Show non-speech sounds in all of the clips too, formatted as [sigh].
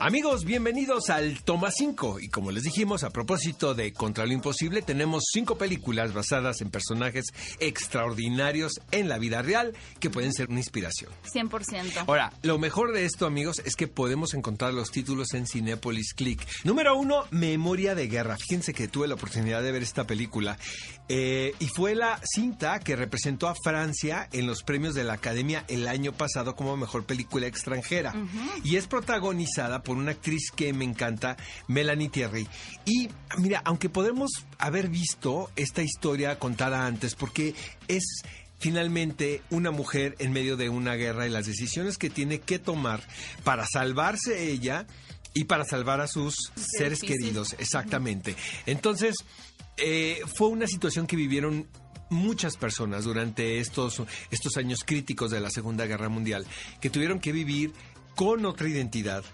Amigos, bienvenidos al Toma 5. Y como les dijimos, a propósito de Contra lo Imposible, tenemos cinco películas basadas en personajes extraordinarios en la vida real que pueden ser una inspiración. 100%. Ahora, lo mejor de esto, amigos, es que podemos encontrar los títulos en Cinepolis Click. Número uno, Memoria de Guerra. Fíjense que tuve la oportunidad de ver esta película. eh, y fue la cinta que representó a Francia en los premios de la Academia el año pasado como mejor película extranjera. Y es protagonizada por una actriz que me encanta, Melanie Thierry. Y mira, aunque podemos haber visto esta historia contada antes, porque es finalmente una mujer en medio de una guerra y las decisiones que tiene que tomar para salvarse ella y para salvar a sus seres difícil. queridos, exactamente. Entonces, eh, fue una situación que vivieron muchas personas durante estos, estos años críticos de la Segunda Guerra Mundial, que tuvieron que vivir con otra identidad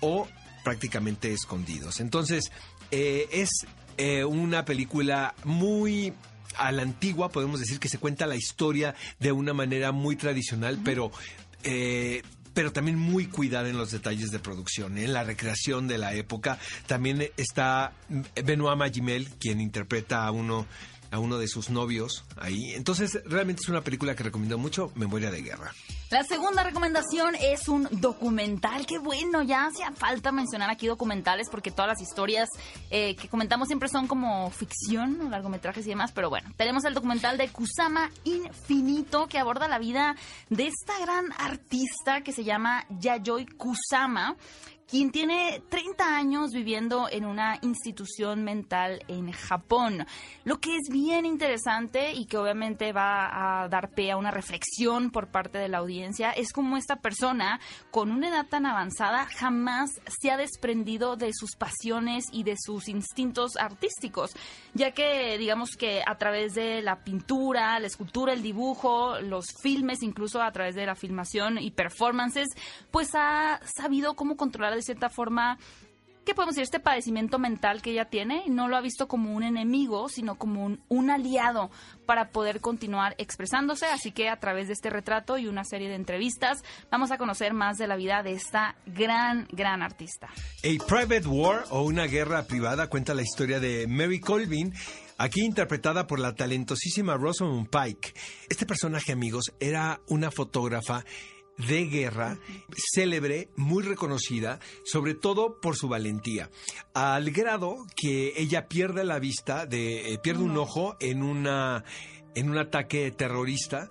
o prácticamente escondidos. Entonces, eh, es eh, una película muy a la antigua, podemos decir que se cuenta la historia de una manera muy tradicional, pero... eh, pero también muy cuidada en los detalles de producción, en la recreación de la época. También está Benoit Magimel, quien interpreta a uno a uno de sus novios ahí. Entonces, realmente es una película que recomiendo mucho, Memoria de Guerra. La segunda recomendación es un documental. Qué bueno, ya hacía falta mencionar aquí documentales porque todas las historias eh, que comentamos siempre son como ficción, largometrajes y demás. Pero bueno, tenemos el documental de Kusama Infinito que aborda la vida de esta gran artista que se llama Yayoi Kusama quien tiene 30 años viviendo en una institución mental en Japón. Lo que es bien interesante y que obviamente va a dar pie a una reflexión por parte de la audiencia es cómo esta persona con una edad tan avanzada jamás se ha desprendido de sus pasiones y de sus instintos artísticos, ya que digamos que a través de la pintura, la escultura, el dibujo, los filmes, incluso a través de la filmación y performances, pues ha sabido cómo controlar de cierta forma ¿qué podemos decir? Este padecimiento mental que ella tiene, y no lo ha visto como un enemigo, sino como un, un aliado para poder continuar expresándose. Así que a través de este retrato y una serie de entrevistas, vamos a conocer más de la vida de esta gran, gran artista. A Private War o una guerra privada cuenta la historia de Mary Colvin. Aquí interpretada por la talentosísima Rosamund Pike. Este personaje, amigos, era una fotógrafa de guerra, célebre, muy reconocida, sobre todo por su valentía, al grado que ella pierde la vista, de, eh, pierde un ojo en, una, en un ataque terrorista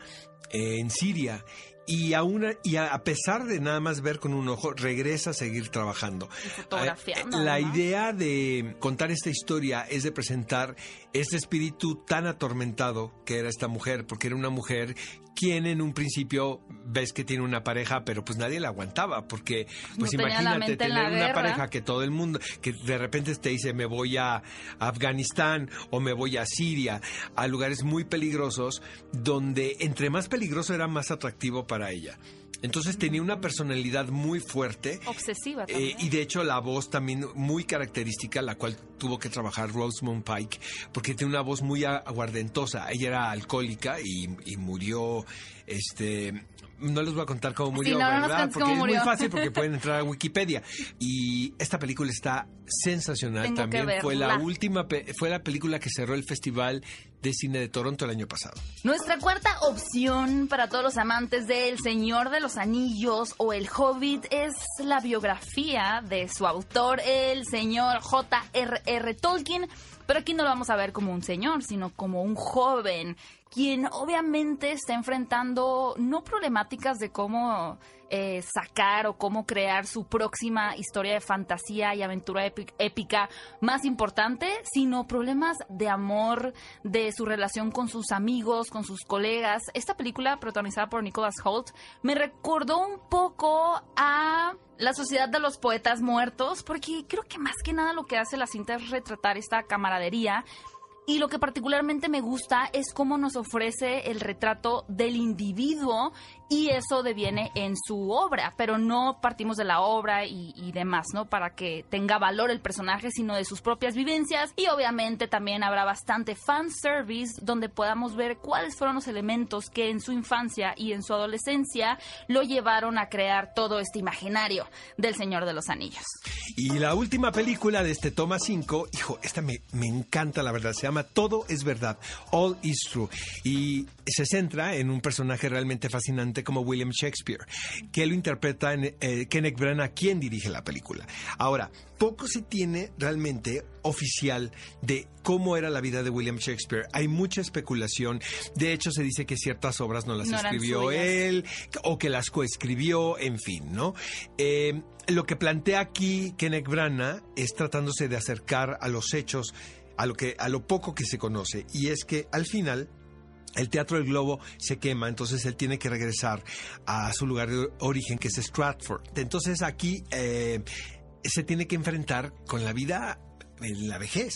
eh, en Siria. Y, a una, y a, pesar de nada más ver con un ojo, regresa a seguir trabajando. Eh, La idea de contar esta historia es de presentar este espíritu tan atormentado que era esta mujer, porque era una mujer quien en un principio ves que tiene una pareja, pero pues nadie la aguantaba, porque pues No imagínate tener una pareja que todo el mundo, que de repente te dice me voy a Afganistán o me voy a Siria, a lugares muy peligrosos, donde entre más peligroso era más atractivo para ella. Entonces tenía una personalidad muy fuerte. Obsesiva Eh, también. y de hecho la voz también muy característica, la cual tuvo que trabajar Rosamund Pike, porque tiene una voz muy aguardentosa. Ella era alcohólica y, y murió, este... No les voy a contar cómo murió, no nos ¿verdad? porque es murió. muy fácil porque pueden entrar a [laughs] Wikipedia. Y esta película está sensacional Tengo también. Fue la última, fue la película que cerró el Festival de Cine de Toronto el año pasado. Nuestra cuarta opción para todos los amantes de El Señor de los Anillos o El Hobbit es la biografía de su autor, el señor J.R.R. Tolkien. Pero aquí no lo vamos a ver como un señor, sino como un joven, quien obviamente está enfrentando no problemáticas de cómo eh, sacar o cómo crear su próxima historia de fantasía y aventura épi- épica más importante, sino problemas de amor, de su relación con sus amigos, con sus colegas. Esta película, protagonizada por Nicholas Holt, me recordó un poco a la Sociedad de los Poetas Muertos, porque creo que más que nada lo que hace la cinta es retratar esta camaradería y lo que particularmente me gusta es cómo nos ofrece el retrato del individuo y eso deviene en su obra, pero no partimos de la obra y, demás, ¿no? Para que tenga valor el personaje, sino de sus propias vivencias y obviamente también habrá bastante fan service donde podamos ver cuáles fueron los elementos que en su infancia y en su adolescencia lo llevaron a crear todo este imaginario del Señor de los Anillos. Y la última película de este toma 5, hijo, esta me, me encanta la verdad, se llama Todo es verdad, All is True y se centra en un personaje realmente fascinante como William Shakespeare, que lo interpreta en eh, Kenneth Branagh, quien dirige la película. Ahora, poco se tiene realmente oficial de cómo era la vida de William Shakespeare. Hay mucha especulación. De hecho, se dice que ciertas obras no las No escribió él o que las coescribió, en fin, ¿no? Eh, lo que plantea aquí Kenneth Branagh es tratándose de acercar a los hechos, a lo que, a lo poco que se conoce, y es que al final el Teatro del Globo se quema, entonces él tiene que regresar a su lugar de origen, que es Stratford. Entonces aquí eh, se tiene que enfrentar con la vida en la vejez.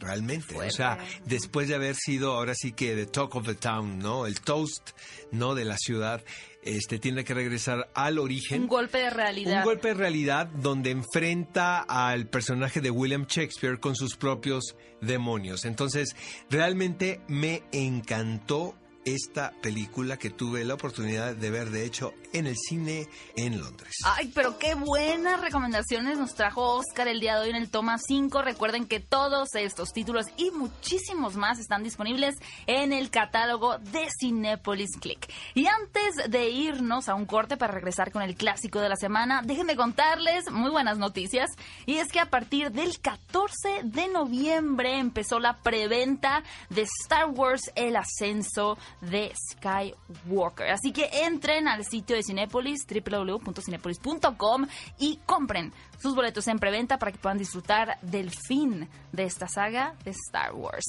Realmente, o sea, después de haber sido ahora sí que the talk of the town, ¿no? El toast, ¿no? De la ciudad, este tiene que regresar al origen. Un golpe de realidad. Un golpe de realidad donde enfrenta al personaje de William Shakespeare con sus propios demonios. Entonces, realmente me encantó esta película que tuve la oportunidad de ver, de hecho, en el cine en Londres. Ay, pero qué buenas recomendaciones nos trajo Oscar el día de hoy en el Toma 5. Recuerden que todos estos títulos y muchísimos más están disponibles en el catálogo de Cinepolis Click. Y antes de irnos a un corte para regresar con el clásico de la semana, déjenme contarles muy buenas noticias. Y es que a partir del 14 de noviembre empezó la preventa de Star Wars El Ascenso de Skywalker. Así que entren al sitio de Cinépolis, www.cinepolis.com y compren sus boletos en preventa para que puedan disfrutar del fin de esta saga de Star Wars.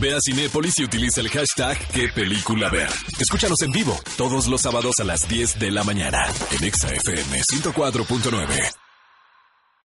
Ve a Cinépolis y utiliza el hashtag qué película ver. Escúchanos en vivo todos los sábados a las 10 de la mañana en Exa FM 104.9.